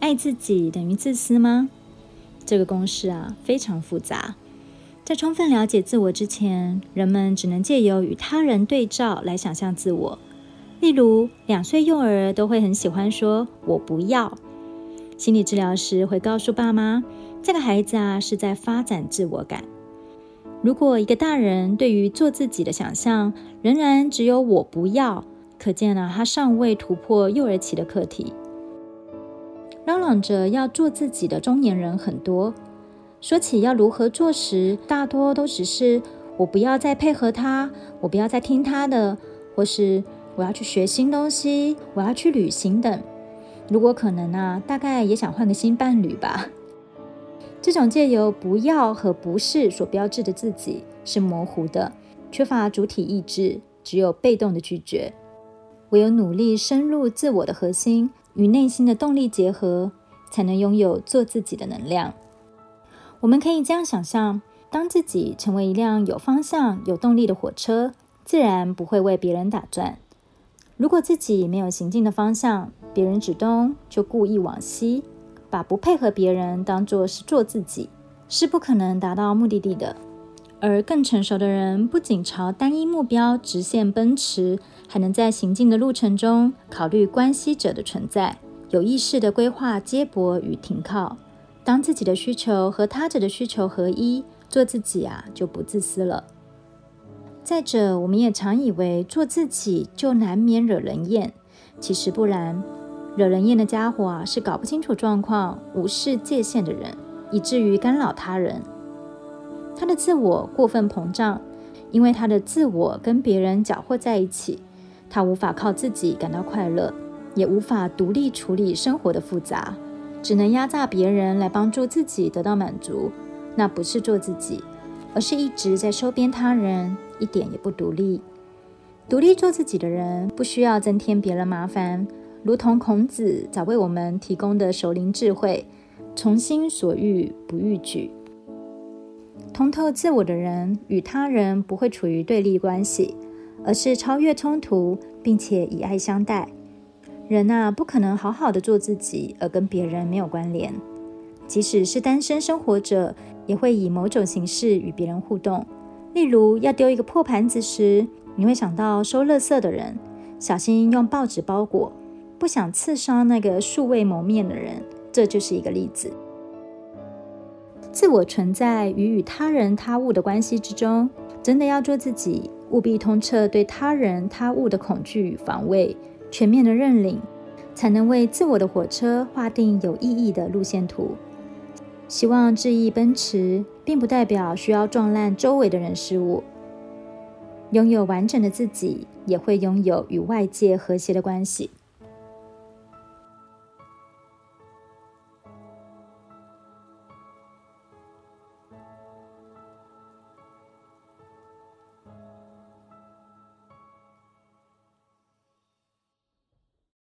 爱自己等于自私吗？这个公式啊非常复杂。在充分了解自我之前，人们只能借由与他人对照来想象自我。例如，两岁幼儿都会很喜欢说“我不要”。心理治疗师会告诉爸妈，这个孩子啊是在发展自我感。如果一个大人对于做自己的想象仍然只有“我不要”，可见啊他尚未突破幼儿期的课题。嚷嚷着要做自己的中年人很多，说起要如何做时，大多都只是“我不要再配合他，我不要再听他的”，或是“我要去学新东西，我要去旅行”等。如果可能啊，大概也想换个新伴侣吧。这种借由“不要”和“不是”所标志的自己是模糊的，缺乏主体意志，只有被动的拒绝。唯有努力深入自我的核心，与内心的动力结合，才能拥有做自己的能量。我们可以这样想象：当自己成为一辆有方向、有动力的火车，自然不会为别人打转。如果自己没有行进的方向，别人指东就故意往西。把不配合别人当做是做自己，是不可能达到目的地的。而更成熟的人，不仅朝单一目标直线奔驰，还能在行进的路程中考虑关系者的存在，有意识地规划接驳与停靠。当自己的需求和他者的需求合一，做自己啊，就不自私了。再者，我们也常以为做自己就难免惹人厌，其实不然。惹人厌的家伙啊，是搞不清楚状况、无视界限的人，以至于干扰他人。他的自我过分膨胀，因为他的自我跟别人搅和在一起，他无法靠自己感到快乐，也无法独立处理生活的复杂，只能压榨别人来帮助自己得到满足。那不是做自己，而是一直在收编他人，一点也不独立。独立做自己的人，不需要增添别人麻烦。如同孔子早为我们提供的守灵智慧：从心所欲不逾矩。通透自我的人与他人不会处于对立关系，而是超越冲突，并且以爱相待。人啊，不可能好好的做自己而跟别人没有关联。即使是单身生活者，也会以某种形式与别人互动。例如，要丢一个破盘子时，你会想到收垃圾的人，小心用报纸包裹。不想刺伤那个素未谋面的人，这就是一个例子。自我存在与与他人他物的关系之中，真的要做自己，务必通彻对他人他物的恐惧与防卫，全面的认领，才能为自我的火车划定有意义的路线图。希望恣意奔驰，并不代表需要撞烂周围的人事物。拥有完整的自己，也会拥有与外界和谐的关系。